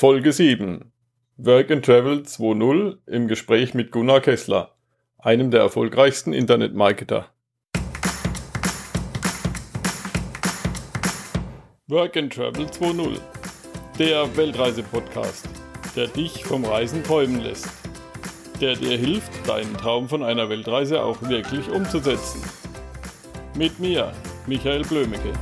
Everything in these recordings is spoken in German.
Folge 7. Work and Travel 2.0 im Gespräch mit Gunnar Kessler, einem der erfolgreichsten Internetmarketer. Work and Travel 2.0. Der Weltreise-Podcast, der dich vom Reisen träumen lässt. Der dir hilft, deinen Traum von einer Weltreise auch wirklich umzusetzen. Mit mir, Michael Blömecke.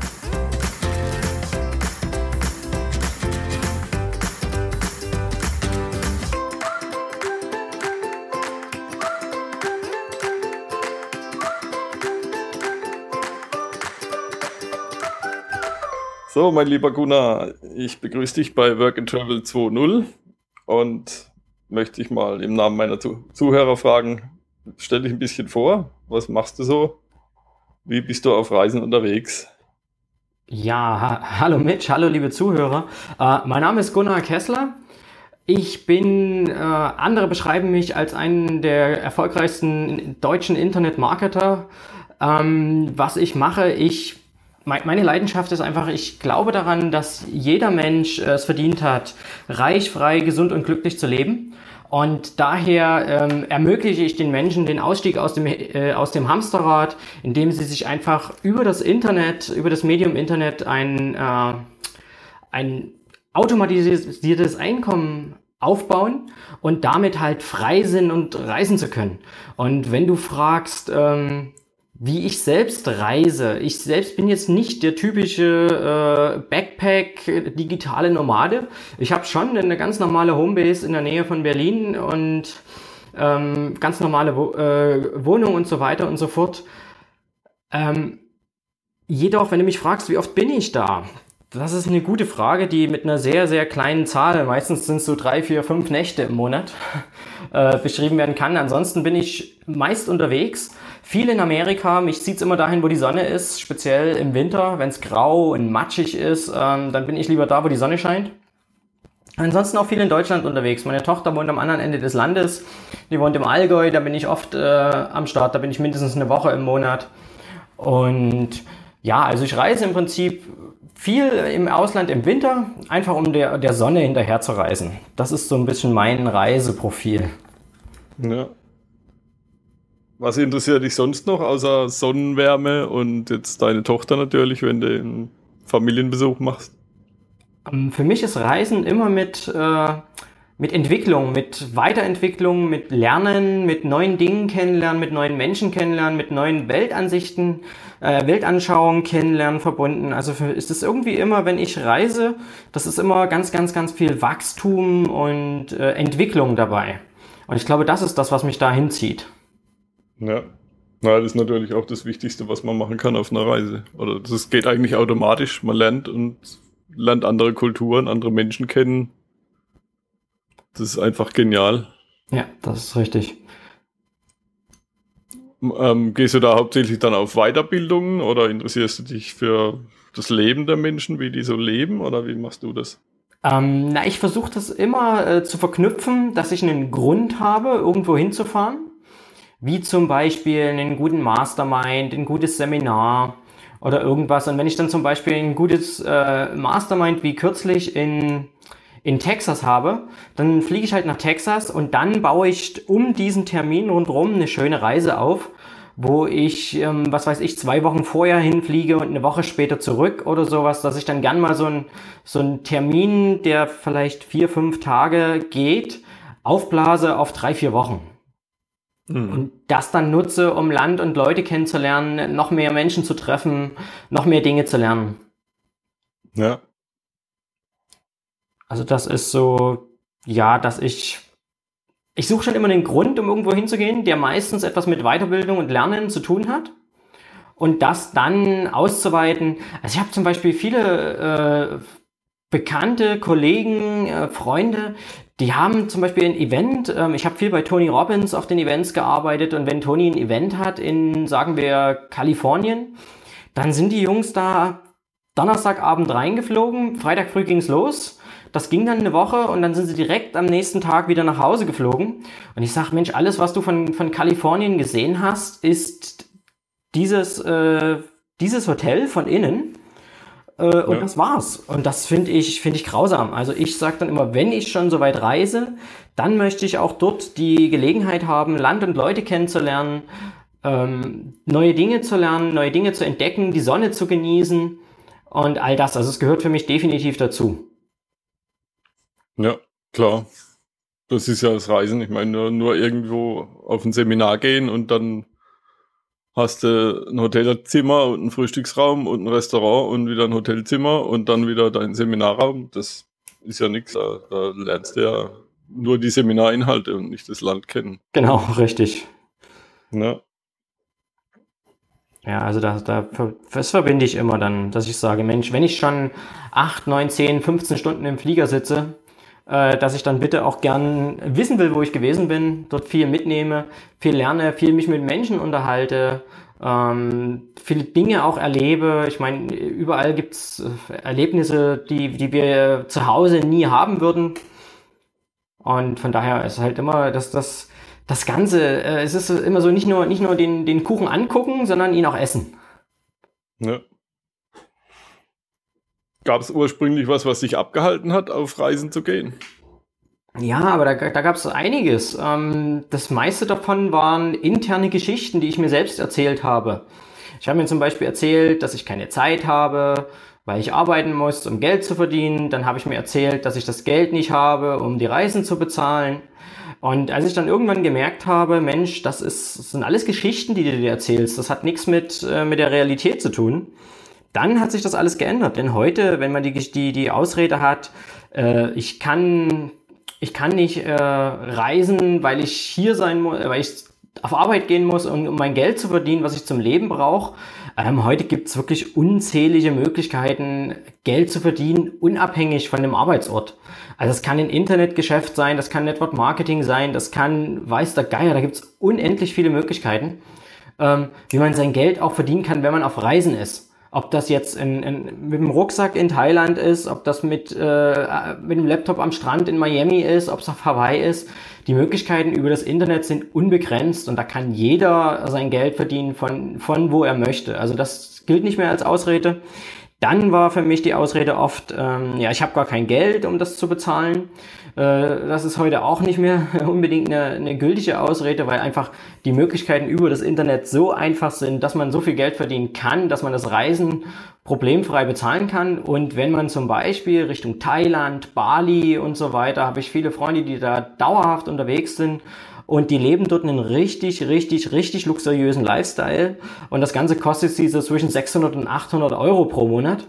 So, mein lieber Gunnar, ich begrüße dich bei Work and Travel 2.0 und möchte dich mal im Namen meiner Zuhörer fragen, stell dich ein bisschen vor, was machst du so? Wie bist du auf Reisen unterwegs? Ja, ha hallo Mitch, hallo liebe Zuhörer. Äh, mein Name ist Gunnar Kessler. Ich bin, äh, andere beschreiben mich als einen der erfolgreichsten deutschen Internetmarketer. Ähm, was ich mache, ich meine Leidenschaft ist einfach, ich glaube daran, dass jeder Mensch es verdient hat, reich, frei, gesund und glücklich zu leben. Und daher ähm, ermögliche ich den Menschen den Ausstieg aus dem, äh, aus dem Hamsterrad, indem sie sich einfach über das Internet, über das Medium Internet ein, äh, ein automatisiertes Einkommen aufbauen und damit halt frei sind und reisen zu können. Und wenn du fragst, ähm, wie ich selbst reise. Ich selbst bin jetzt nicht der typische äh, Backpack digitale Nomade. Ich habe schon eine ganz normale Homebase in der Nähe von Berlin und ähm, ganz normale Wo äh, Wohnung und so weiter und so fort. Ähm, jedoch, wenn du mich fragst, wie oft bin ich da? Das ist eine gute Frage, die mit einer sehr, sehr kleinen Zahl, meistens sind es so drei, vier, fünf Nächte im Monat, äh, beschrieben werden kann. Ansonsten bin ich meist unterwegs viel in Amerika. Mich zieht's immer dahin, wo die Sonne ist, speziell im Winter, wenn es grau und matschig ist. Ähm, dann bin ich lieber da, wo die Sonne scheint. Ansonsten auch viel in Deutschland unterwegs. Meine Tochter wohnt am anderen Ende des Landes. Die wohnt im Allgäu, da bin ich oft äh, am Start, da bin ich mindestens eine Woche im Monat. Und ja, also ich reise im Prinzip viel im Ausland im Winter, einfach um der, der Sonne hinterher zu reisen. Das ist so ein bisschen mein Reiseprofil. Ja, was interessiert dich sonst noch, außer Sonnenwärme und jetzt deine Tochter natürlich, wenn du einen Familienbesuch machst? Ähm, für mich ist Reisen immer mit, äh, mit Entwicklung, mit Weiterentwicklung, mit Lernen, mit neuen Dingen kennenlernen, mit neuen Menschen kennenlernen, mit neuen Weltansichten, äh, Weltanschauungen kennenlernen verbunden. Also für, ist es irgendwie immer, wenn ich reise, das ist immer ganz, ganz, ganz viel Wachstum und äh, Entwicklung dabei. Und ich glaube, das ist das, was mich da hinzieht. Ja. Na, das ist natürlich auch das Wichtigste, was man machen kann auf einer Reise. Oder das geht eigentlich automatisch. Man lernt und lernt andere Kulturen, andere Menschen kennen. Das ist einfach genial. Ja, das ist richtig. Ähm, gehst du da hauptsächlich dann auf Weiterbildungen oder interessierst du dich für das Leben der Menschen, wie die so leben oder wie machst du das? Ähm, na, ich versuche das immer äh, zu verknüpfen, dass ich einen Grund habe, irgendwo hinzufahren wie zum Beispiel einen guten Mastermind, ein gutes Seminar oder irgendwas. Und wenn ich dann zum Beispiel ein gutes äh, Mastermind wie kürzlich in, in Texas habe, dann fliege ich halt nach Texas und dann baue ich um diesen Termin rundherum eine schöne Reise auf, wo ich, ähm, was weiß ich, zwei Wochen vorher hinfliege und eine Woche später zurück oder sowas, dass ich dann gern mal so ein so ein Termin, der vielleicht vier, fünf Tage geht, aufblase auf drei, vier Wochen. Mhm. Und das dann nutze, um Land und Leute kennenzulernen, noch mehr Menschen zu treffen, noch mehr Dinge zu lernen. Ja. Also das ist so, ja, dass ich, ich suche schon immer einen Grund, um irgendwo hinzugehen, der meistens etwas mit Weiterbildung und Lernen zu tun hat. Und das dann auszuweiten. Also ich habe zum Beispiel viele äh, bekannte Kollegen, äh, Freunde, die haben zum Beispiel ein Event, ähm, ich habe viel bei Tony Robbins auf den Events gearbeitet und wenn Tony ein Event hat in, sagen wir, Kalifornien, dann sind die Jungs da Donnerstagabend reingeflogen, Freitag früh ging's los. Das ging dann eine Woche und dann sind sie direkt am nächsten Tag wieder nach Hause geflogen. Und ich sag, Mensch, alles, was du von, von Kalifornien gesehen hast, ist dieses, äh, dieses Hotel von innen Äh, und ja. das war's. Und das finde ich, finde ich grausam. Also ich sage dann immer, wenn ich schon so weit reise, dann möchte ich auch dort die Gelegenheit haben, Land und Leute kennenzulernen, ähm, neue Dinge zu lernen, neue Dinge zu entdecken, die Sonne zu genießen und all das. Also es gehört für mich definitiv dazu. Ja, klar. Das ist ja das Reisen. Ich meine, nur, nur irgendwo auf ein Seminar gehen und dann hast du ein Hotelzimmer und einen Frühstücksraum und ein Restaurant und wieder ein Hotelzimmer und dann wieder dein Seminarraum. Das ist ja nichts. Da, da lernst du ja nur die Seminarinhalte und nicht das Land kennen. Genau, richtig. Ja. Ja, also da, da, das verbinde ich immer dann, dass ich sage, Mensch, wenn ich schon 8, 9, 10, 15 Stunden im Flieger sitze, äh, dass ich dann bitte auch gern wissen will, wo ich gewesen bin, dort viel mitnehme, viel lerne, viel mich mit Menschen unterhalte, ähm, viele Dinge auch erlebe. Ich meine, überall gibt's äh, Erlebnisse, die, die wir zu Hause nie haben würden. Und von daher ist halt immer, dass das das Ganze, äh, es ist immer so nicht nur, nicht nur den, den Kuchen angucken, sondern ihn auch essen. Ja. Gab es ursprünglich was, was dich abgehalten hat, auf Reisen zu gehen? Ja, aber da, da gab es einiges. Ähm, das meiste davon waren interne Geschichten, die ich mir selbst erzählt habe. Ich habe mir zum Beispiel erzählt, dass ich keine Zeit habe, weil ich arbeiten muss, um Geld zu verdienen. Dann habe ich mir erzählt, dass ich das Geld nicht habe, um die Reisen zu bezahlen. Und als ich dann irgendwann gemerkt habe, Mensch, das, ist, das sind alles Geschichten, die du dir erzählst, das hat nichts mit, äh, mit der Realität zu tun, dann hat sich das alles geändert. Denn heute, wenn man die, die, die Ausrede hat, äh, ich kann, ich kann nicht äh, reisen, weil ich hier sein muss, weil ich auf Arbeit gehen muss, um, um mein Geld zu verdienen, was ich zum Leben brauche. Ähm, heute gibt es wirklich unzählige Möglichkeiten, Geld zu verdienen, unabhängig von dem Arbeitsort. Also es kann ein Internetgeschäft sein, das kann Network Marketing sein, das kann weiß der Geier, da gibt es unendlich viele Möglichkeiten, ähm, wie man sein Geld auch verdienen kann, wenn man auf Reisen ist. Ob das jetzt in, in, mit dem Rucksack in Thailand ist, ob das mit, äh, mit dem Laptop am Strand in Miami ist, ob es auf Hawaii ist. Die Möglichkeiten über das Internet sind unbegrenzt und da kann jeder sein Geld verdienen von, von wo er möchte. Also das gilt nicht mehr als Ausrede. Dann war für mich die Ausrede oft, ähm, ja, ich habe gar kein Geld, um das zu bezahlen. Äh, das ist heute auch nicht mehr unbedingt eine, eine gültige Ausrede, weil einfach die Möglichkeiten über das Internet so einfach sind, dass man so viel Geld verdienen kann, dass man das Reisen problemfrei bezahlen kann. Und wenn man zum Beispiel Richtung Thailand, Bali und so weiter, habe ich viele Freunde, die da dauerhaft unterwegs sind und die leben dort einen richtig, richtig, richtig luxuriösen Lifestyle. Und das Ganze kostet sie so zwischen 600 und 800 Euro pro Monat.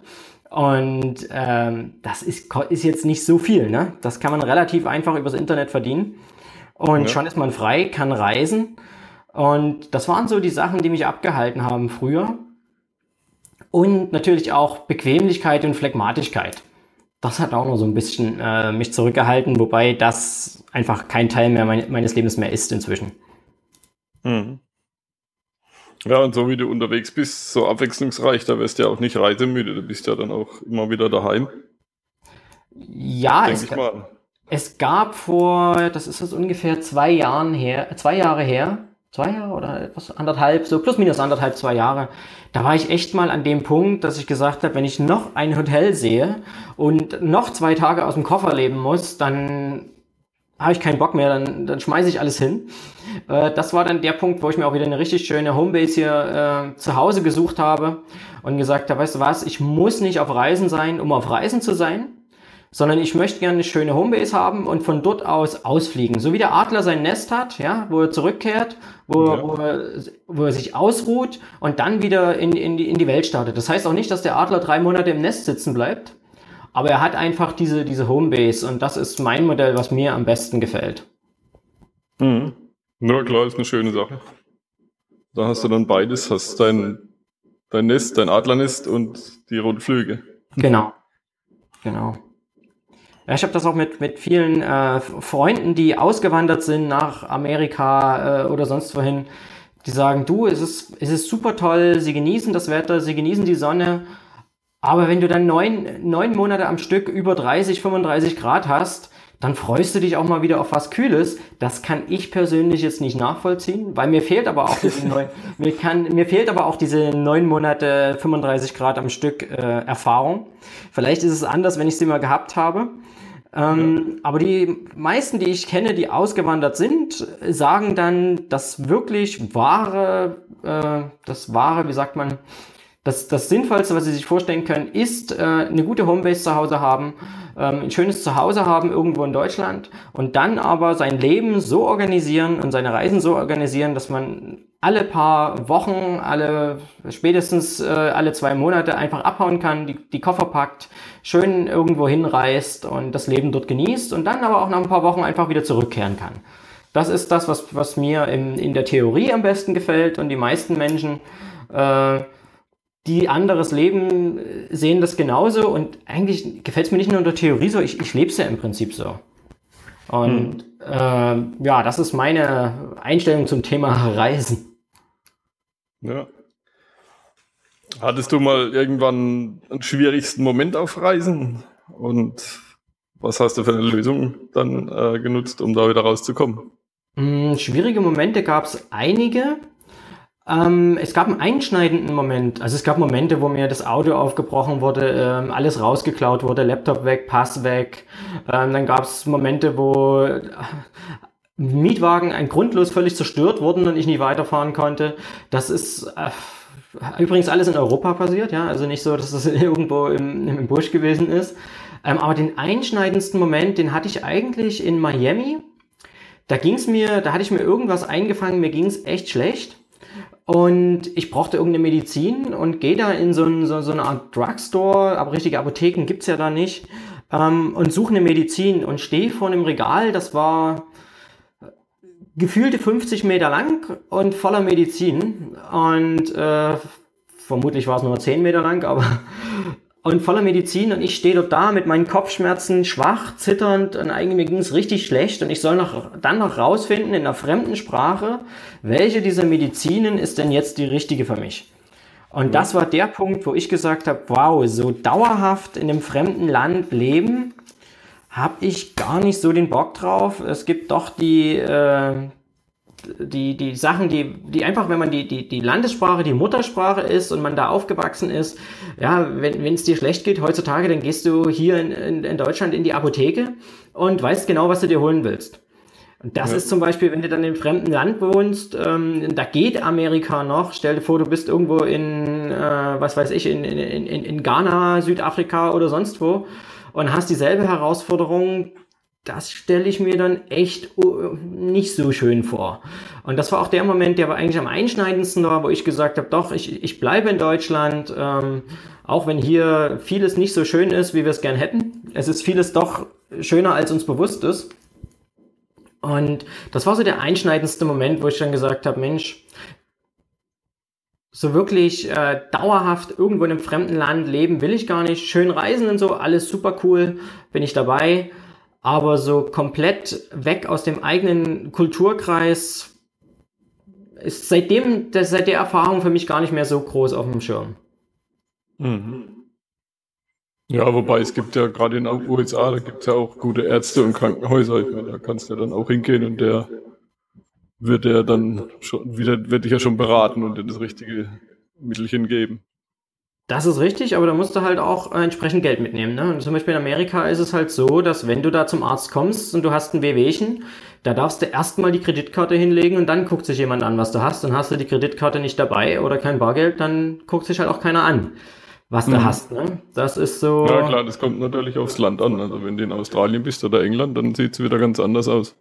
Und ähm, das ist, ist jetzt nicht so viel. Ne? Das kann man relativ einfach übers Internet verdienen. Und ja. schon ist man frei, kann reisen. Und das waren so die Sachen, die mich abgehalten haben früher. Und natürlich auch Bequemlichkeit und Phlegmatigkeit das hat auch noch so ein bisschen äh, mich zurückgehalten, wobei das einfach kein Teil mehr mein, meines Lebens mehr ist inzwischen. Mhm. Ja, und so wie du unterwegs bist, so abwechslungsreich, da wirst du ja auch nicht reisemüde, du bist ja dann auch immer wieder daheim. Ja, es, es, gab vor, das ist jetzt ungefähr zwei Jahren her, zwei Jahre her, zwei Jahre oder etwas anderthalb, so plus minus anderthalb, zwei Jahre. Da war ich echt mal an dem Punkt, dass ich gesagt habe, wenn ich noch ein Hotel sehe und noch zwei Tage aus dem Koffer leben muss, dann habe ich keinen Bock mehr, dann, dann schmeiße ich alles hin. Äh, das war dann der Punkt, wo ich mir auch wieder eine richtig schöne Homebase hier äh, zu Hause gesucht habe und gesagt habe, weißt du was, ich muss nicht auf Reisen sein, um auf Reisen zu sein sondern ich möchte gerne eine schöne Homebase haben und von dort aus ausfliegen. So wie der Adler sein Nest hat, ja, wo er zurückkehrt, wo, ja. wo, er, wo er sich ausruht und dann wieder in, in, die, in die Welt startet. Das heißt auch nicht, dass der Adler drei Monate im Nest sitzen bleibt, aber er hat einfach diese, diese Homebase und das ist mein Modell, was mir am besten gefällt. Mhm. Ja, klar, ist eine schöne Sache. Da hast du dann beides, hast dein, dein Nest, dein Adlernest und die Rundflüge. Genau. Genau. Ja, ich habe das auch mit, mit vielen äh, Freunden, die ausgewandert sind nach Amerika äh, oder sonst wohin, die sagen, du, es ist, es ist super toll, sie genießen das Wetter, sie genießen die Sonne, aber wenn du dann neun, neun Monate am Stück über 30, 35 Grad hast, dann freust du dich auch mal wieder auf was Kühles. Das kann ich persönlich jetzt nicht nachvollziehen, weil mir fehlt aber auch diese neun, mir kann, mir fehlt aber auch diese neun Monate 35 Grad am Stück äh, Erfahrung. Vielleicht ist es anders, wenn ich sie mal gehabt habe. Ähm. Aber die meisten, die ich kenne, die ausgewandert sind, sagen dann, dass wirklich wahre, äh, das wahre, wie sagt man, das, das Sinnvollste, was sie sich vorstellen können, ist äh, eine gute Homebase zu Hause haben, ähm, ein schönes Zuhause haben irgendwo in Deutschland und dann aber sein Leben so organisieren und seine Reisen so organisieren, dass man alle paar Wochen, alle spätestens äh, alle zwei Monate einfach abhauen kann, die, die Koffer packt, schön irgendwo hinreist und das Leben dort genießt und dann aber auch nach ein paar Wochen einfach wieder zurückkehren kann. Das ist das, was, was mir im, in der Theorie am besten gefällt und die meisten Menschen äh, die anderes Leben sehen das genauso und eigentlich gefällt es mir nicht nur in der Theorie so, ich, ich lebe es ja im Prinzip so. Und hm. äh, ja, das ist meine Einstellung zum Thema Reisen. Ja. Hattest du mal irgendwann einen schwierigsten Moment auf Reisen? Und was hast du für eine Lösung dann äh, genutzt, um da wieder rauszukommen? Hm, schwierige Momente gab es einige. Ähm, es gab einen einschneidenden Moment. Also es gab Momente, wo mir das Auto aufgebrochen wurde, ähm, alles rausgeklaut wurde, Laptop weg, Pass weg. Ähm, dann gab es Momente, wo Mietwagen ein grundlos völlig zerstört wurden und ich nicht weiterfahren konnte. Das ist äh, übrigens alles in Europa passiert, ja. Also nicht so, dass das irgendwo im, im Busch gewesen ist. Ähm, aber den einschneidendsten Moment, den hatte ich eigentlich in Miami. Da ging's mir, da hatte ich mir irgendwas eingefangen, mir ging's echt schlecht. Und ich brauchte irgendeine Medizin und gehe da in so, ein, so, so, eine Art Drugstore, aber richtige Apotheken gibt's ja da nicht, ähm, und suche eine Medizin und stehe vor einem Regal, das war gefühlte 50 Meter lang und voller Medizin. Und äh, vermutlich war es nur 10 Meter lang, aber und voller Medizin und ich stehe dort da mit meinen Kopfschmerzen, schwach, zitternd und eigentlich mir ging es richtig schlecht und ich soll noch, dann noch rausfinden in einer fremden Sprache, welche dieser Medizinen ist denn jetzt die richtige für mich. Und das war der Punkt, wo ich gesagt habe, wow, so dauerhaft in einem fremden Land leben, habe ich gar nicht so den Bock drauf. Es gibt doch die, äh, die, die Sachen, die, die einfach, wenn man die, die, die Landessprache, die Muttersprache ist und man da aufgewachsen ist, ja, wenn es dir schlecht geht heutzutage, dann gehst du hier in, in, in Deutschland in die Apotheke und weißt genau, was du dir holen willst. Und das ja. ist zum Beispiel, wenn du dann im fremden Land wohnst, ähm, da geht Amerika noch. Stell dir vor, du bist irgendwo in, äh, was weiß ich, in, in, in, in Ghana, Südafrika oder sonst wo und hast dieselbe Herausforderung das stelle ich mir dann echt oh, nicht so schön vor. Und das war auch der Moment, der eigentlich am einschneidendsten war, wo ich gesagt habe, doch, ich, ich bleibe in Deutschland, ähm, auch wenn hier vieles nicht so schön ist, wie wir es gern hätten. Es ist vieles doch schöner, als uns bewusst ist. Und das war so der einschneidendste Moment, wo ich dann gesagt habe, Mensch, so wirklich äh, dauerhaft irgendwo in einem fremden Land leben will ich gar nicht. Schön reisen und so, alles super cool, bin ich dabei aber so komplett weg aus dem eigenen Kulturkreis ist seitdem, seit der Erfahrung für mich gar nicht mehr so groß auf dem Schirm. Mhm. Ja, wobei es gibt ja gerade in den USA, da gibt es ja auch gute Ärzte und Krankenhäuser. Ich meine, da kannst du ja dann auch hingehen und der wird ja dann schon wieder, wird dich ja schon beraten und dir das richtige Mittelchen geben. Das ist richtig, aber da musst du halt auch entsprechend Geld mitnehmen. Ne? Und zum Beispiel in Amerika ist es halt so, dass wenn du da zum Arzt kommst und du hast ein Wehwehchen, da darfst du erstmal die Kreditkarte hinlegen und dann guckt sich jemand an, was du hast. Und hast du die Kreditkarte nicht dabei oder kein Bargeld, dann guckt sich halt auch keiner an, was mhm. du hast. Ne? Das ist so. Ja klar, das kommt natürlich aufs Land an. Also wenn du in Australien bist oder England, dann sieht es wieder ganz anders aus.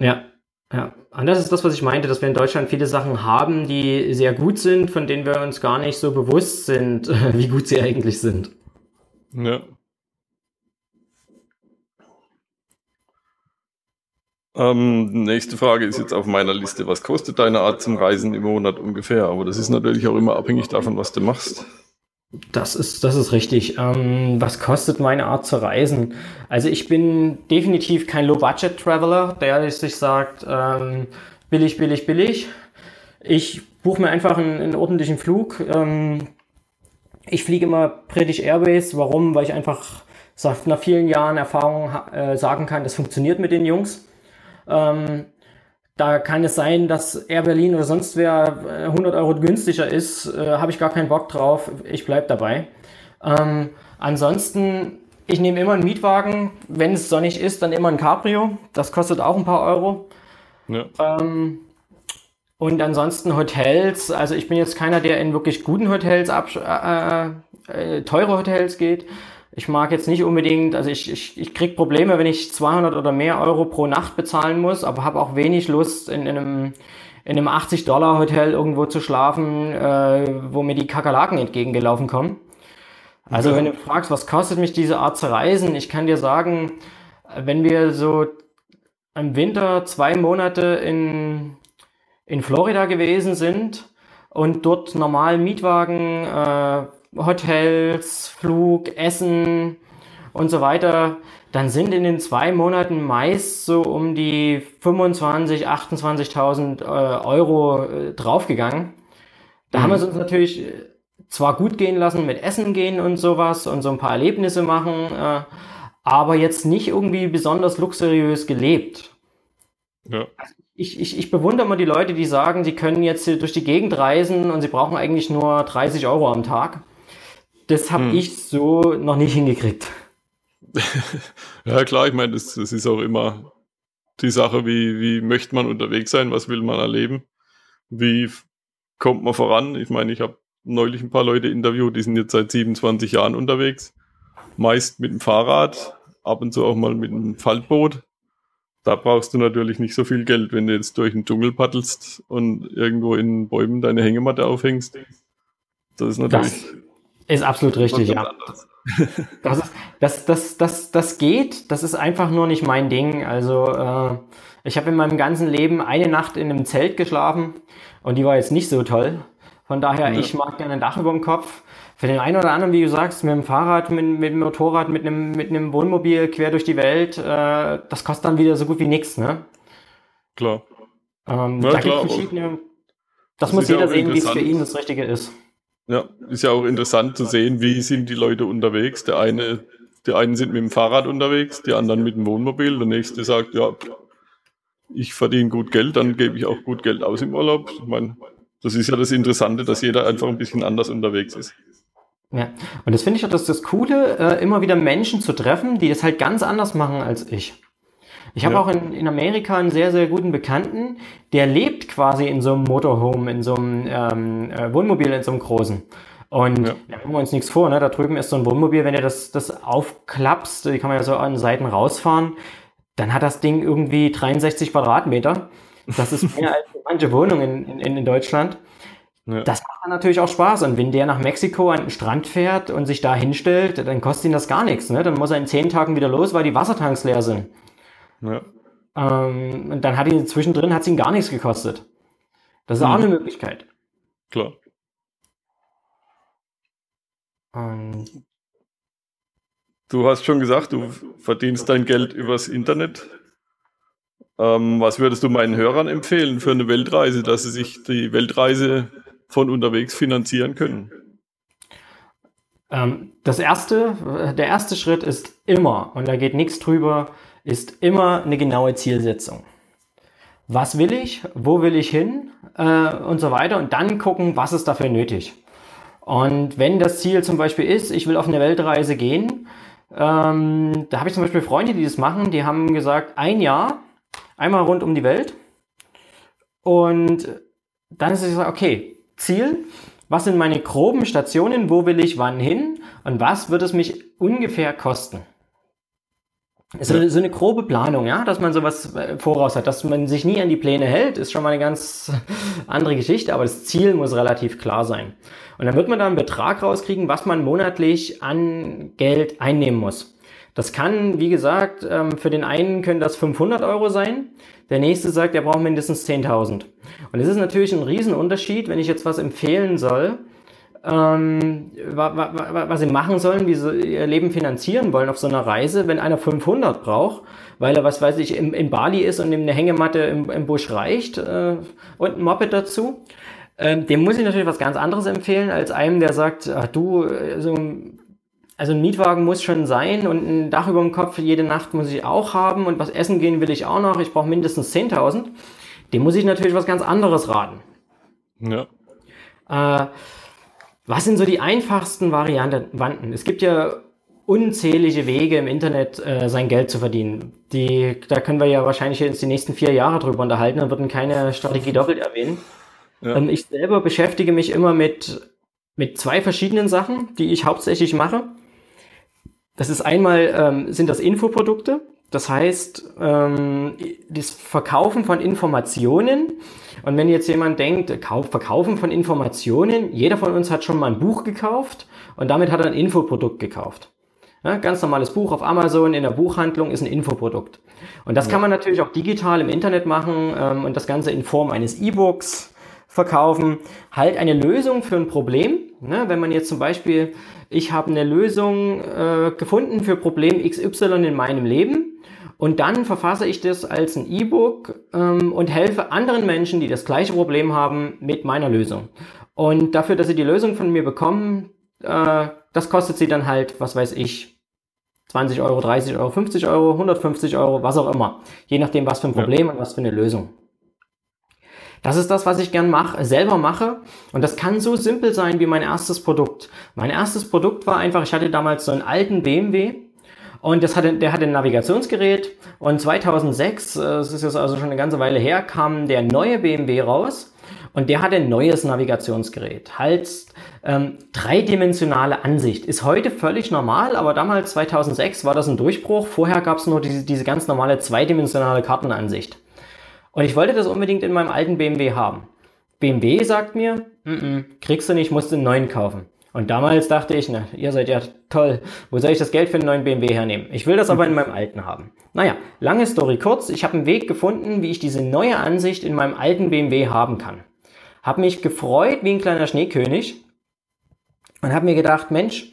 Ja, ja, und das ist das, was ich meinte, dass wir in Deutschland viele Sachen haben, die sehr gut sind, von denen wir uns gar nicht so bewusst sind, wie gut sie eigentlich sind. Ja. Ähm, nächste Frage ist jetzt auf meiner Liste. Was kostet deine Art zum Reisen im Monat ungefähr? Aber das ist natürlich auch immer abhängig davon, was du machst. Das ist, das ist richtig. Ähm, was kostet meine Art zu reisen? Also ich bin definitiv kein Low-Budget-Traveler, der sich sagt, ähm, billig, billig, billig. Ich buche mir einfach einen, einen ordentlichen Flug. Ähm, ich fliege immer British Airways. Warum? Weil ich einfach nach vielen Jahren Erfahrung äh, sagen kann, das funktioniert mit den Jungs. Ähm, da kann es sein, dass Air Berlin oder sonst wer 100 äh, Euro günstiger ist. Äh, Habe ich gar keinen Bock drauf. Ich bleib dabei. Ähm, ansonsten, ich nehme immer einen Mietwagen. Wenn es sonnig ist, dann immer ein Cabrio. Das kostet auch ein paar Euro. Ja. Ähm, und ansonsten Hotels. Also ich bin jetzt keiner, der in wirklich guten Hotels, äh, äh, teure Hotels geht. Ich mag jetzt nicht unbedingt, also ich, ich, ich krieg Probleme, wenn ich 200 oder mehr Euro pro Nacht bezahlen muss, aber habe auch wenig Lust in, in einem in einem 80-Dollar-Hotel irgendwo zu schlafen, äh, wo mir die Kakerlaken entgegengelaufen kommen. Also wenn du fragst, was kostet mich diese Art zu reisen, ich kann dir sagen, wenn wir so im Winter zwei Monate in, in Florida gewesen sind und dort normal Mietwagen äh, Hotels, Flug, Essen und so weiter, dann sind in den zwei Monaten meist so um die 25, 28.000 äh, Euro äh, draufgegangen. Da mhm. haben wir es uns natürlich äh, zwar gut gehen lassen mit Essen gehen und sowas und so ein paar Erlebnisse machen, äh, aber jetzt nicht irgendwie besonders luxuriös gelebt. Ja. Ich, ich, ich bewundere immer die Leute, die sagen, sie können jetzt durch die Gegend reisen und sie brauchen eigentlich nur 30 Euro am Tag. Das habe hm. ich so noch nicht hingekriegt. ja, klar, ich meine, das, das ist auch immer die Sache, wie, wie möchte man unterwegs sein, was will man erleben, wie kommt man voran. Ich meine, ich habe neulich ein paar Leute interviewt, die sind jetzt seit 27 Jahren unterwegs, meist mit dem Fahrrad, ab und zu auch mal mit einem Faltboot. Da brauchst du natürlich nicht so viel Geld, wenn du jetzt durch den Dschungel paddelst und irgendwo in Bäumen deine Hängematte aufhängst. Das ist natürlich. Das ist absolut richtig, ja. Das, ist, das, das, das, das geht, das ist einfach nur nicht mein Ding. Also äh, ich habe in meinem ganzen Leben eine Nacht in einem Zelt geschlafen und die war jetzt nicht so toll. Von daher, ja. ich mag gerne ein Dach über dem Kopf. Für den einen oder anderen, wie du sagst, mit dem Fahrrad, mit, mit dem Motorrad, mit einem, mit einem Wohnmobil quer durch die Welt, äh, das kostet dann wieder so gut wie nichts, ne? Klar. Ähm, ja, da klar, verschiedene. Das, das muss jeder sehen, wie es für ihn das Richtige ist. Ja, ist ja auch interessant zu sehen, wie sind die Leute unterwegs. Der eine, die einen sind mit dem Fahrrad unterwegs, die anderen mit dem Wohnmobil. Der nächste sagt, ja, ich verdiene gut Geld, dann gebe ich auch gut Geld aus im Urlaub. Ich meine, das ist ja das Interessante, dass jeder einfach ein bisschen anders unterwegs ist. Ja, und das finde ich auch das, das Coole, äh, immer wieder Menschen zu treffen, die das halt ganz anders machen als ich. Ich habe ja. auch in, in Amerika einen sehr, sehr guten Bekannten, der lebt quasi in so einem Motorhome, in so einem ähm, äh, Wohnmobil, in so einem großen. Und ja. da machen wir uns nichts vor, ne? Da drüben ist so ein Wohnmobil, wenn du das, das aufklappst, die kann man ja so an Seiten rausfahren, dann hat das Ding irgendwie 63 Quadratmeter. Das ist mehr als manche Wohnungen in, in, in Deutschland. Ja. Das macht dann natürlich auch Spaß. Und wenn der nach Mexiko an den Strand fährt und sich da hinstellt, dann kostet ihn das gar nichts. Ne? Dann muss er in zehn Tagen wieder los, weil die Wassertanks leer sind. Ja. Ähm, und dann hat ihn zwischendrin hat's ihn gar nichts gekostet. Das ist mhm. auch eine Möglichkeit. Klar. Und du hast schon gesagt, du verdienst dein Geld übers Internet. Ähm, was würdest du meinen Hörern empfehlen für eine Weltreise, dass sie sich die Weltreise von unterwegs finanzieren können? Ähm, das erste, der erste Schritt ist immer, und da geht nichts drüber, ist immer eine genaue Zielsetzung. Was will ich? Wo will ich hin? Äh, und so weiter. Und dann gucken, was ist dafür nötig. Und wenn das Ziel zum Beispiel ist, ich will auf eine Weltreise gehen, ähm, da habe ich zum Beispiel Freunde, die das machen, die haben gesagt, ein Jahr, einmal rund um die Welt. Und dann ist es so, okay, Ziel, was sind meine groben Stationen, wo will ich wann hin und was wird es mich ungefähr kosten? So, ja. so eine grobe Planung, ja, dass man sowas äh, voraus hat, dass man sich nie an die Pläne hält, ist schon mal eine ganz andere Geschichte, aber das Ziel muss relativ klar sein. Und dann wird man da einen Betrag rauskriegen, was man monatlich an Geld einnehmen muss. Das kann, wie gesagt, ähm, für den einen können das 500 Euro sein, der nächste sagt, er braucht mindestens 10.000. Und es ist natürlich ein Riesenunterschied, wenn ich jetzt was empfehlen soll, ähm, was sie machen sollen, wie sie ihr Leben finanzieren wollen auf so einer Reise, wenn einer 500 braucht, weil er, was weiß ich, in, in Bali ist und ihm eine Hängematte im, im Busch reicht äh, und ein Moped dazu. Ähm, dem muss ich natürlich was ganz anderes empfehlen, als einem, der sagt, ach du, äh, so also ein Mietwagen muss schon sein und ein Dach über dem Kopf jede Nacht muss ich auch haben und was essen gehen will ich auch noch. Ich brauche mindestens 10.000. Dem muss ich natürlich was ganz anderes raten. Ja. Äh, was sind so die einfachsten Varianten? Es gibt ja unzählige Wege im Internet, äh, sein Geld zu verdienen. Die, da können wir ja wahrscheinlich jetzt die nächsten vier Jahre drüber unterhalten und würden keine Strategie doppelt erwähnen. Ja. Ähm, ich selber beschäftige mich immer mit, mit zwei verschiedenen Sachen, die ich hauptsächlich mache. Das ist einmal, ähm, sind das Infoprodukte. Das heißt, ähm, das Verkaufen von Informationen. Und wenn jetzt jemand denkt, Kauf, Verkaufen von Informationen, jeder von uns hat schon mal ein Buch gekauft und damit hat er ein Infoprodukt gekauft. Ja, ganz normales Buch auf Amazon in der Buchhandlung ist ein Infoprodukt. Und das ja. kann man natürlich auch digital im Internet machen ähm, und das Ganze in Form eines E-Books verkaufen. Halt eine Lösung für ein Problem. Ne? Wenn man jetzt zum Beispiel, ich habe eine Lösung äh, gefunden für Problem XY in meinem Leben und dann verfasse ich das als ein E-Book ähm, und helfe anderen Menschen, die das gleiche Problem haben, mit meiner Lösung. Und dafür, dass sie die Lösung von mir bekommen, äh, das kostet sie dann halt, was weiß ich, 20 Euro, 30 Euro, 50 Euro, 150 Euro, was auch immer. Je nachdem, was für ein Problem ja. und was für eine Lösung. Das ist das, was ich gern mache, selber mache. Und das kann so simpel sein wie mein erstes Produkt. Mein erstes Produkt war einfach, ich hatte damals so einen alten BMW und das hatte, der hatte ein Navigationsgerät. Und 2006, äh, das ist jetzt also schon eine ganze Weile her, kam der neue BMW raus. Und der hatte ein neues Navigationsgerät. Halt ähm, dreidimensionale Ansicht. Ist heute völlig normal, aber damals 2006 war das ein Durchbruch. Vorher gab es nur diese, diese ganz normale zweidimensionale Kartenansicht. Und ich wollte das unbedingt in meinem alten BMW haben. BMW sagt mir, mm kriegst du nicht, musst du einen neuen kaufen. Und damals dachte ich, na, ihr seid ja toll, wo soll ich das Geld für einen neuen BMW hernehmen? Ich will das aber in meinem alten haben. Naja, lange Story kurz, ich habe einen Weg gefunden, wie ich diese neue Ansicht in meinem alten BMW haben kann. Hab mich gefreut wie ein kleiner Schneekönig und habe mir gedacht, Mensch,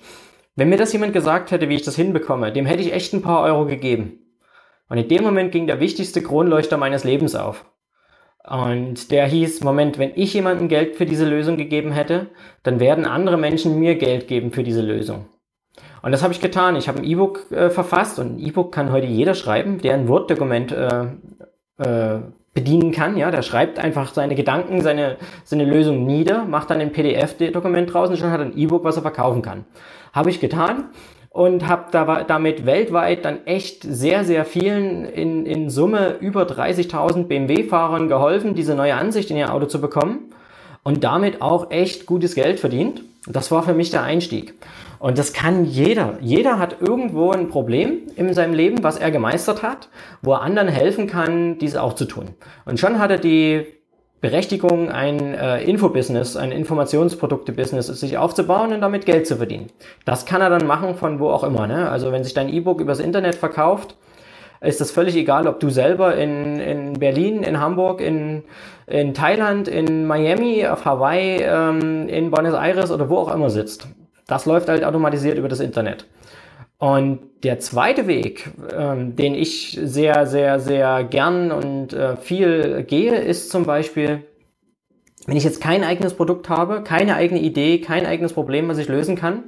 wenn mir das jemand gesagt hätte, wie ich das hinbekomme, dem hätte ich echt ein paar Euro gegeben. Und in dem Moment ging der wichtigste Kronleuchter meines Lebens auf. Und der hieß, Moment, wenn ich jemandem Geld für diese Lösung gegeben hätte, dann werden andere Menschen mir Geld geben für diese Lösung. Und das habe ich getan. Ich habe ein E-Book äh, verfasst und ein E-Book kann heute jeder schreiben, der ein Word-Dokument äh, äh, bedienen kann. Ja, der schreibt einfach seine Gedanken, seine, seine Lösung nieder, macht dann ein PDF-Dokument draußen und schon hat ein E-Book, was er verkaufen kann. Habe ich getan und habe da, damit weltweit dann echt sehr, sehr vielen in, in Summe über 30.000 BMW-Fahrern geholfen, diese neue Ansicht in ihr Auto zu bekommen und damit auch echt gutes Geld verdient. Das war für mich der Einstieg. Und das kann jeder. Jeder hat irgendwo ein Problem in seinem Leben, was er gemeistert hat, wo er anderen helfen kann, dies auch zu tun. Und schon hat er die Berechtigung, ein äh, Infobusiness, ein Informationsprodukte-Business sich aufzubauen und damit Geld zu verdienen. Das kann er dann machen von wo auch immer. Ne? Also wenn sich dein E-Book übers Internet verkauft, ist das völlig egal, ob du selber in, in Berlin, in Hamburg, in, in Thailand, in Miami, auf Hawaii, ähm, in Buenos Aires oder wo auch immer sitzt. Das läuft halt automatisiert über das Internet. Und der zweite Weg, ähm, den ich sehr, sehr, sehr gern und äh, viel gehe, ist zum Beispiel, wenn ich jetzt kein eigenes Produkt habe, keine eigene Idee, kein eigenes Problem, was ich lösen kann,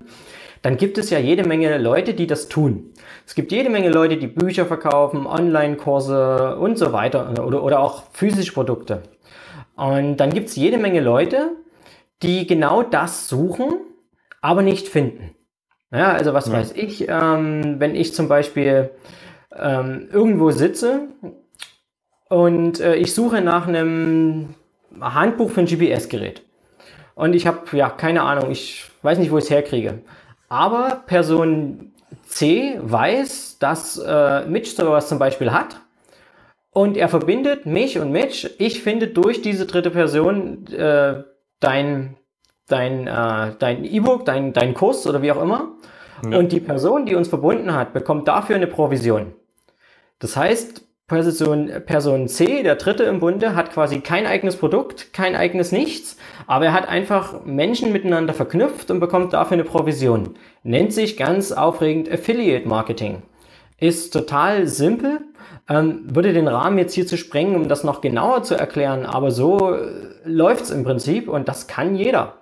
dann gibt es ja jede Menge Leute, die das tun. Es gibt jede Menge Leute, die Bücher verkaufen, Online-Kurse und so weiter oder, oder auch physische Produkte. Und dann gibt es jede Menge Leute, die genau das suchen, aber nicht finden. Ja, also was ja. weiß ich, ähm, wenn ich zum Beispiel ähm, irgendwo sitze und äh, ich suche nach einem Handbuch für ein GPS-Gerät. Und ich habe, ja, keine Ahnung, ich weiß nicht, wo ich es herkriege. Aber Person C weiß, dass äh, Mitch sowas zum Beispiel hat. Und er verbindet mich und Mitch. Ich finde durch diese dritte Person äh, dein dein äh, dein E-Book, dein, dein Kurs oder wie auch immer. Ja. Und die Person, die uns verbunden hat, bekommt dafür eine Provision. Das heißt, Person, Person C, der dritte im Bunde, hat quasi kein eigenes Produkt, kein eigenes Nichts, aber er hat einfach Menschen miteinander verknüpft und bekommt dafür eine Provision. Nennt sich ganz aufregend Affiliate Marketing. Ist total simpel, ähm, würde den Rahmen jetzt hier zu sprengen, um das noch genauer zu erklären, aber so äh, läuft's im Prinzip und das kann jeder.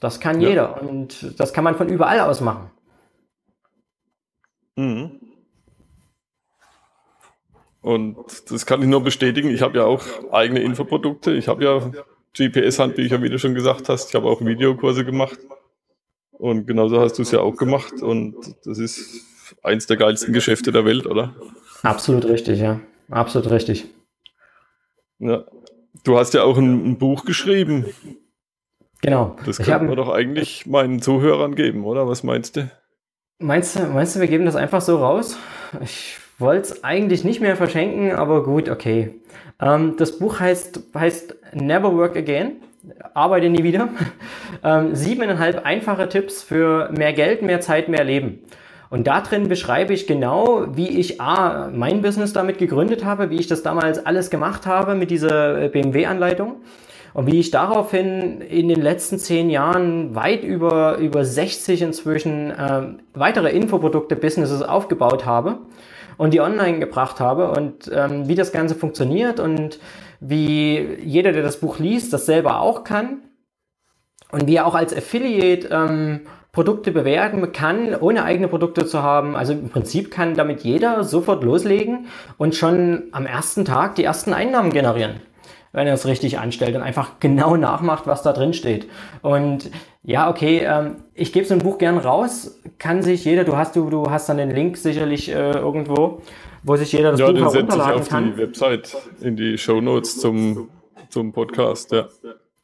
Das kann ja. jeder und das kann man von überall aus machen. Mhm. Und das kann ich nur bestätigen. Ich habe ja auch eigene Infoprodukte. Ich habe ja GPS-Handbücher, wie du schon gesagt hast. Ich habe auch Videokurse gemacht. Und genauso hast du es ja auch gemacht. Und das ist eins der geilsten Geschäfte der Welt, oder? Absolut richtig, ja. Absolut richtig. Ja. Du hast ja auch ein, ein Buch geschrieben. Genau. Das könnte man doch eigentlich meinen Zuhörern geben, oder? Was meinst du? Meinst du, meinst du, wir geben das einfach so raus? Ich wollte es eigentlich nicht mehr verschenken, aber gut, okay. Ähm, das Buch heißt, heißt Never Work Again. Arbeite nie wieder. Ähm, siebeneinhalb einfache Tipps für mehr Geld, mehr Zeit, mehr Leben. Und da drin beschreibe ich genau, wie ich A, mein Business damit gegründet habe, wie ich das damals alles gemacht habe mit dieser äh, BMW-Anleitung und wie ich daraufhin in den letzten zehn Jahren weit über, über 60 inzwischen äh, weitere Infoprodukte-Businesses aufgebaut habe und die online gebracht habe und ähm, wie das Ganze funktioniert und wie jeder, der das Buch liest, das selber auch kann und wie er auch als Affiliate ähm, Produkte bewerten kann, ohne eigene Produkte zu haben. Also im Prinzip kann damit jeder sofort loslegen und schon am ersten Tag die ersten Einnahmen generieren wenn er es richtig anstellt und einfach genau nachmacht, was da drin steht. Und ja, okay, ähm, ich gebe so ein Buch gern raus, kann sich jeder, du hast, du, du hast dann den Link sicherlich äh, irgendwo, wo sich jeder das ja, Buch den herunterladen auf kann. die Website, in die Show Notes zum, zum Podcast, ja.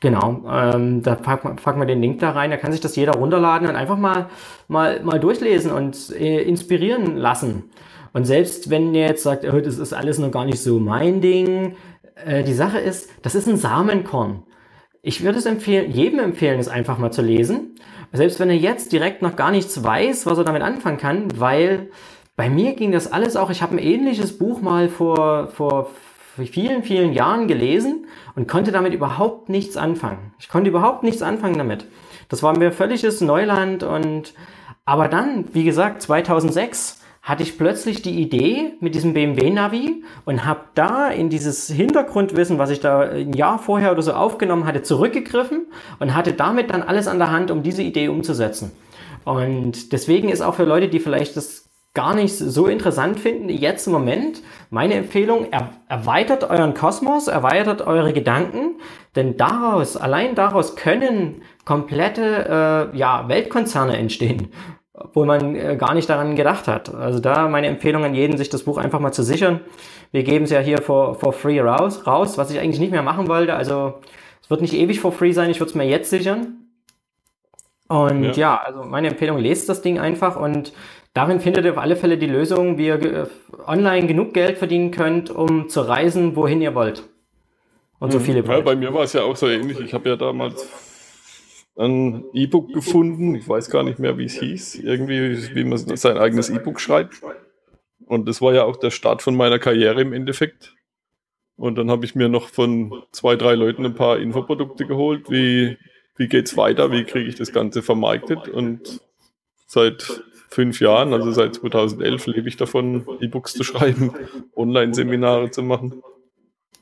Genau, ähm, da packen pack wir den Link da rein, da kann sich das jeder runterladen und einfach mal, mal, mal durchlesen und äh, inspirieren lassen. Und selbst wenn ihr jetzt sagt, oh, das ist alles noch gar nicht so mein Ding, äh, die Sache ist, das ist ein Samenkorn. Ich würde es empfehlen, jedem empfehlen, es einfach mal zu lesen. Selbst wenn er jetzt direkt noch gar nichts weiß, was er damit anfangen kann, weil bei mir ging das alles auch. Ich habe ein ähnliches Buch mal vor, vor vielen, vielen Jahren gelesen und konnte damit überhaupt nichts anfangen. Ich konnte überhaupt nichts anfangen damit. Das war mir völliges Neuland und aber dann, wie gesagt, 2006 hatte ich plötzlich die Idee mit diesem BMW-Navi und habe da in dieses Hintergrundwissen, was ich da ein Jahr vorher oder so aufgenommen hatte, zurückgegriffen und hatte damit dann alles an der Hand, um diese Idee umzusetzen. Und deswegen ist auch für Leute, die vielleicht das gar nicht so interessant finden, jetzt im Moment meine Empfehlung, er, erweitert euren Kosmos, erweitert eure Gedanken, denn daraus, allein daraus können komplette äh, ja, Weltkonzerne entstehen obwohl man äh, gar nicht daran gedacht hat. Also da meine Empfehlung an jeden, sich das Buch einfach mal zu sichern. Wir geben es ja hier for, for free raus, raus, was ich eigentlich nicht mehr machen wollte. Also es wird nicht ewig for free sein, ich würde es mir jetzt sichern. Und ja. ja. also meine Empfehlung, lest das Ding einfach und darin findet ihr auf alle Fälle die Lösung, wie ihr äh, online genug Geld verdienen könnt, um zu reisen, wohin ihr wollt. Und so mhm. viele ja, Bei mir war es ja auch so ähnlich. Ich habe ja damals ein E-Book gefunden. Ich weiß gar nicht mehr, wie es hieß. Irgendwie, wie man sein eigenes E-Book schreibt. Und das war ja auch der Start von meiner Karriere im Endeffekt. Und dann habe ich mir noch von zwei, drei Leuten ein paar Infoprodukte geholt. Wie, wie geht's weiter? Wie kriege ich das Ganze vermarktet? Und seit fünf Jahren, also seit 2011, lebe ich davon, E-Books zu schreiben, Online-Seminare zu machen.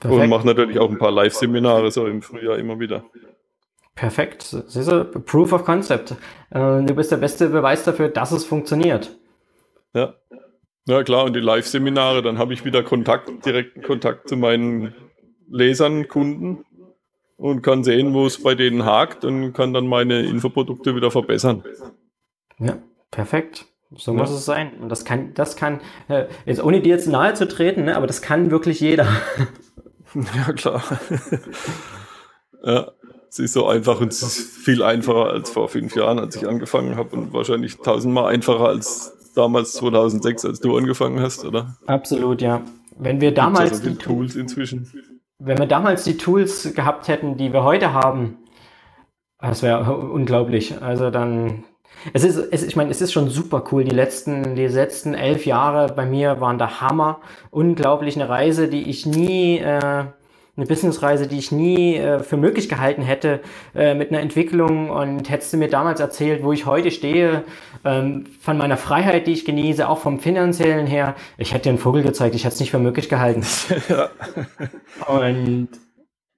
Perfekt. Und mache natürlich auch ein paar Live-Seminare so im Frühjahr immer wieder. Perfekt. Siehst du, Proof of Concept. Äh, du bist der beste Beweis dafür, dass es funktioniert. Ja. Ja, klar. Und die Live-Seminare, dann habe ich wieder Kontakt, direkten Kontakt zu meinen Lesern, Kunden und kann sehen, wo es bei denen hakt und kann dann meine Infoprodukte wieder verbessern. Ja, perfekt. So ja. muss es sein. Und das kann, das kann, äh, jetzt ohne dir jetzt nahe zu treten, ne, aber das kann wirklich jeder. Ja, klar. ja. Es ist so einfach und viel einfacher als vor fünf Jahren, als ich angefangen habe und wahrscheinlich tausendmal einfacher als damals 2006, als du angefangen hast, oder? Absolut, ja. Wenn wir damals also die Tools inzwischen. Wenn wir damals die Tools gehabt hätten, die wir heute haben, das wäre unglaublich. Also dann, es ist, es, ich meine, es ist schon super cool. Die letzten, die letzten elf Jahre bei mir waren der Hammer. Unglaublich eine Reise, die ich nie äh, eine Businessreise, die ich nie äh, für möglich gehalten hätte, äh, mit einer Entwicklung und hättest du mir damals erzählt, wo ich heute stehe, ähm, von meiner Freiheit, die ich genieße, auch vom finanziellen her, ich hätte dir einen Vogel gezeigt, ich hätte es nicht für möglich gehalten. ja. Und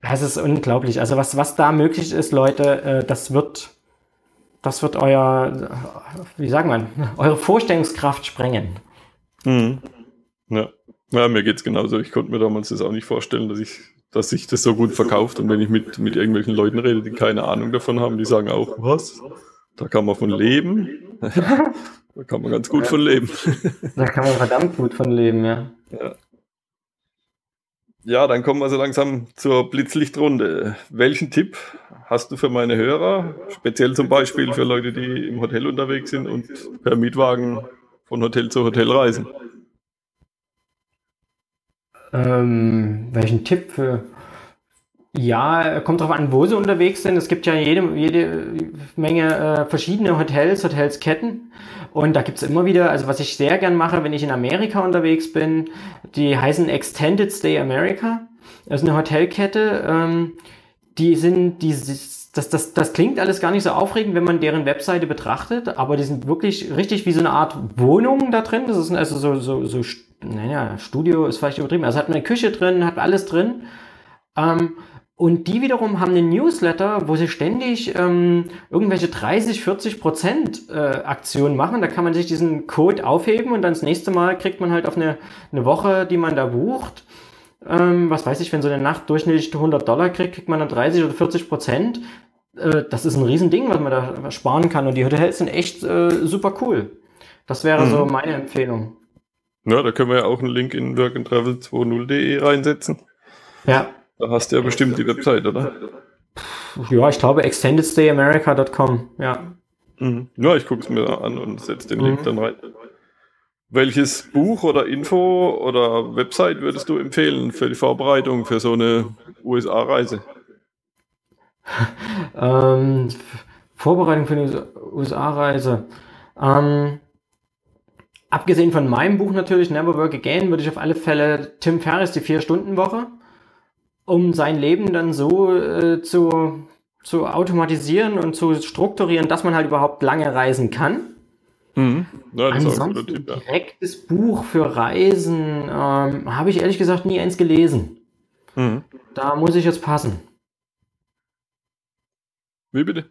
das ist unglaublich. Also was, was da möglich ist, Leute, äh, das wird, das wird euer, wie sagen wir, eure Vorstellungskraft sprengen. Mhm. Ja. ja, mir geht es genauso. Ich konnte mir damals das auch nicht vorstellen, dass ich, dass sich das so gut verkauft. Und wenn ich mit, mit irgendwelchen Leuten rede, die keine Ahnung davon haben, die sagen auch, was? Da kann man von leben. da kann man ganz gut von leben. da kann man verdammt gut von leben, ja. ja. Ja, dann kommen wir so langsam zur Blitzlichtrunde. Welchen Tipp hast du für meine Hörer, speziell zum Beispiel für Leute, die im Hotel unterwegs sind und per Mietwagen von Hotel zu Hotel reisen? Ähm, welchen Tipp für. Ja, kommt darauf an, wo sie unterwegs sind. Es gibt ja jede, jede Menge äh, verschiedene Hotels, Hotelsketten. Und da gibt es immer wieder, also was ich sehr gern mache, wenn ich in Amerika unterwegs bin, die heißen Extended Stay America. Das ist eine Hotelkette. Ähm, die sind, die, das, das, das klingt alles gar nicht so aufregend, wenn man deren Webseite betrachtet, aber die sind wirklich richtig wie so eine Art Wohnung da drin. Das ist also so, so, so naja, Studio ist vielleicht übertrieben. Also hat man eine Küche drin, hat alles drin. Ähm, und die wiederum haben einen Newsletter, wo sie ständig ähm, irgendwelche 30, 40 Prozent äh, Aktionen machen. Da kann man sich diesen Code aufheben und dann das nächste Mal kriegt man halt auf eine, eine Woche, die man da bucht. Ähm, was weiß ich, wenn so eine Nacht durchschnittlich 100 Dollar kriegt, kriegt man dann 30 oder 40 Prozent. Äh, das ist ein Riesending, was man da sparen kann. Und die Hotels sind echt äh, super cool. Das wäre mhm. so meine Empfehlung. Ja, da können wir ja auch einen Link in workandtravel20.de reinsetzen. Ja. Da hast du ja bestimmt die Website, oder? Ja, ich glaube extendedstayamerica.com, ja. Mhm. Ja, ich gucke es mir an und setze den mhm. Link dann rein. Welches Buch oder Info oder Website würdest du empfehlen für die Vorbereitung für so eine USA-Reise? ähm, Vorbereitung für eine USA-Reise. Ähm, abgesehen von meinem Buch natürlich, Never Work Again, würde ich auf alle Fälle Tim Ferriss, die Vier-Stunden-Woche um sein Leben dann so äh, zu, zu automatisieren und zu strukturieren, dass man halt überhaupt lange reisen kann. Mhm. Ja, Ansonsten Tipp, ja. direktes Buch für Reisen ähm, habe ich ehrlich gesagt nie eins gelesen. Mhm. Da muss ich jetzt passen. Wie bitte?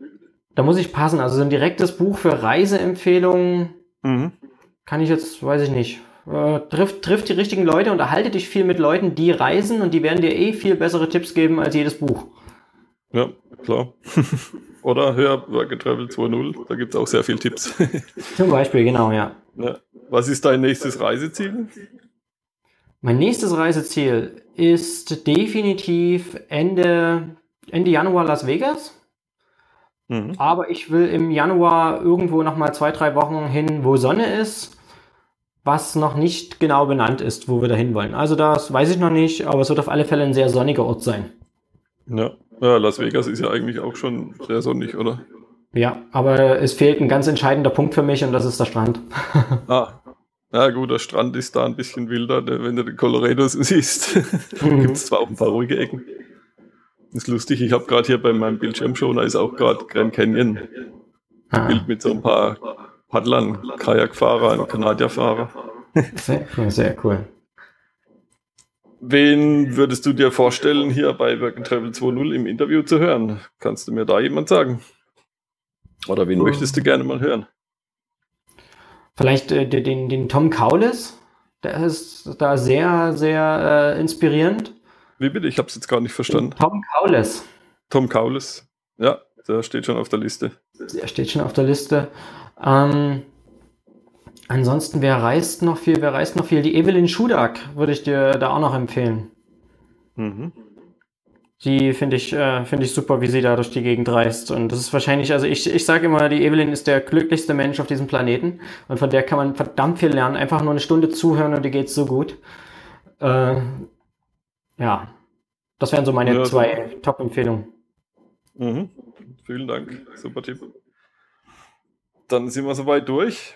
Da muss ich passen. Also so ein direktes Buch für Reiseempfehlungen mhm. Kann ich jetzt, weiß ich nicht. Äh, trifft, trifft die richtigen Leute, unterhalte dich viel mit Leuten, die reisen und die werden dir eh viel bessere Tipps geben als jedes Buch. Ja, klar. Oder hör Work Travel 2.0, da gibt es auch sehr viele Tipps. Zum Beispiel, genau, ja. ja. Was ist dein nächstes Reiseziel? Mein nächstes Reiseziel ist definitiv Ende, Ende Januar Las Vegas. Mhm. Aber ich will im Januar irgendwo nochmal zwei, drei Wochen hin, wo Sonne ist was noch nicht genau benannt ist, wo wir da hinwollen. Also das weiß ich noch nicht, aber es wird auf alle Fälle ein sehr sonniger Ort sein. Ja. ja, Las Vegas ist ja eigentlich auch schon sehr sonnig, oder? Ja, aber es fehlt ein ganz entscheidender Punkt für mich und das ist der Strand. ah, ja gut, der Strand ist da ein bisschen wilder, wenn du den Colorado siehst. Mhm. Gibt es zwar auch ein paar ruhige Ecken. Das ist lustig, ich habe gerade hier bei meinem Bildschirm schon, da ist auch gerade Grand Canyon. Ah. Bild mit so ein paar Paddlern, Kajakfahrer, Kanadierfahrer. Sehr cool, sehr cool. Wen würdest du dir vorstellen, hier bei Work and Travel 2.0 im Interview zu hören? Kannst du mir da jemand sagen? Oder wen oh. möchtest du gerne mal hören? Vielleicht äh, den, den Tom Kaulis. Der ist da sehr, sehr äh, inspirierend. Wie bitte? Ich habe es jetzt gar nicht verstanden. Tom Kaulis. Tom Kaulis. Ja, der steht schon auf der Liste. Der steht schon auf der Liste. Ähm, ansonsten, wer reist noch viel? Wer reist noch viel? Die Evelyn Schudak würde ich dir da auch noch empfehlen. Mhm. Die finde ich, äh, finde ich super, wie sie da durch die Gegend reist. Und das ist wahrscheinlich, also ich, ich sage immer, die Evelyn ist der glücklichste Mensch auf diesem Planeten. Und von der kann man verdammt viel lernen. Einfach nur eine Stunde zuhören und die geht so gut. Äh, ja, das wären so meine ja, zwei Top-Empfehlungen. Mhm. Vielen Dank. Super Tipp dann sind wir soweit durch.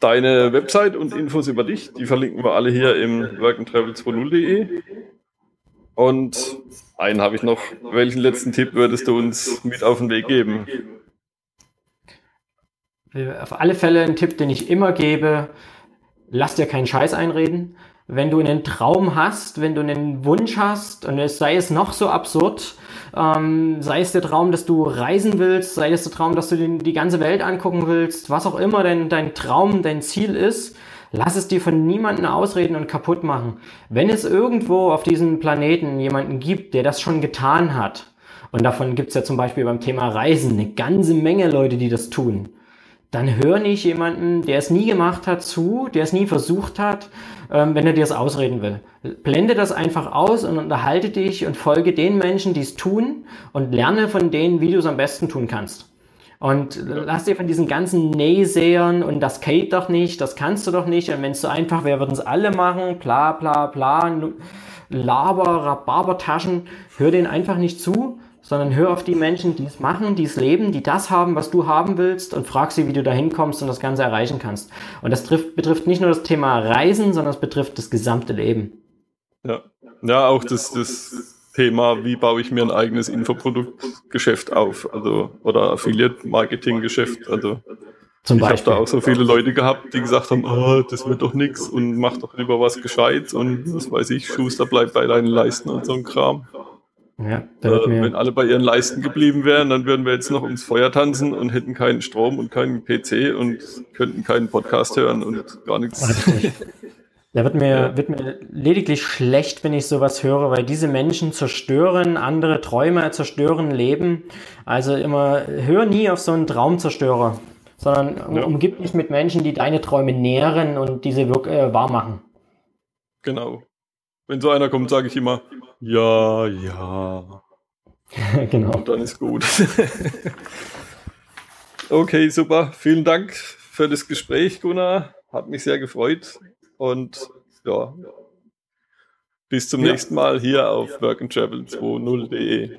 Deine Website und Infos über dich, die verlinken wir alle hier im workandtravel20.de. Und einen habe ich noch. Welchen letzten Tipp würdest du uns mit auf den Weg geben? Auf alle Fälle ein Tipp, den ich immer gebe. Lass dir keinen Scheiß einreden. Wenn du einen Traum hast, wenn du einen Wunsch hast, und es sei es noch so absurd, ähm, sei es der Traum, dass du reisen willst, sei es der Traum, dass du den, die ganze Welt angucken willst, was auch immer dein, dein Traum, dein Ziel ist, lass es dir von niemandem ausreden und kaputt machen. Wenn es irgendwo auf diesem Planeten jemanden gibt, der das schon getan hat, und davon gibt es ja zum Beispiel beim Thema Reisen eine ganze Menge Leute, die das tun, dann hör nicht jemanden, der es nie gemacht hat, zu, der es nie versucht hat, ähm, wenn er dir es ausreden will. Blende das einfach aus und unterhalte dich und folge den Menschen, die es tun und lerne von denen, wie du es am besten tun kannst. Und lass dir von diesen ganzen Naysayern und das geht doch nicht, das kannst du doch nicht und wenn es so einfach wäre, würden es alle machen, bla bla bla, Laber, Rhabarbertaschen, hör denen einfach nicht zu, sondern hör auf die Menschen, die es machen, die es leben, die das haben, was du haben willst und frag sie, wie du da hinkommst und das Ganze erreichen kannst. Und das trifft, betrifft nicht nur das Thema Reisen, sondern es betrifft das gesamte Leben. Ja, ja auch das, das Thema, wie baue ich mir ein eigenes Infoproduktgeschäft auf, also oder Affiliate-Marketing-Geschäft, also Zum ich habe da auch so viele Leute gehabt, die gesagt haben, oh, das wird doch nichts und mach doch lieber was Gescheites und was weiß ich, Schuster bleibt bei deinen Leisten und so ein Kram. Ja, äh, wenn alle bei ihren Leisten geblieben wären, dann würden wir jetzt noch ums Feuer tanzen und hätten keinen Strom und keinen PC und könnten keinen Podcast hören und gar nichts. Da wird mir, ja. wird mir lediglich schlecht, wenn ich sowas höre, weil diese Menschen zerstören andere Träume, zerstören Leben. Also immer, hör nie auf so einen Traumzerstörer, sondern ja. umgib dich mit Menschen, die deine Träume nähren und diese wirklich äh, wahr machen. Genau. Wenn so einer kommt, sage ich immer, ja, ja. genau. Und dann ist gut. okay, super. Vielen Dank für das Gespräch, Gunnar. Hat mich sehr gefreut. Und ja, bis zum ja. nächsten Mal hier auf workandtravel20.de.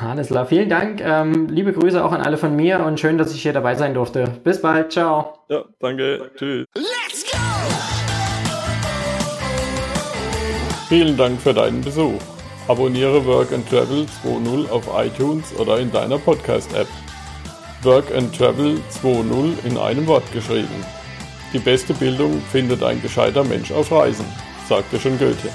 Alles klar, vielen Dank. Ähm, liebe Grüße auch an alle von mir und schön, dass ich hier dabei sein durfte. Bis bald, ciao. Ja, danke. Tschüss. Vielen Dank für deinen Besuch. Abonniere Work and Travel 2.0 auf iTunes oder in deiner Podcast-App. Work and Travel 2.0 in einem Wort geschrieben. Die beste Bildung findet ein gescheiter Mensch auf Reisen, sagte schon Goethe.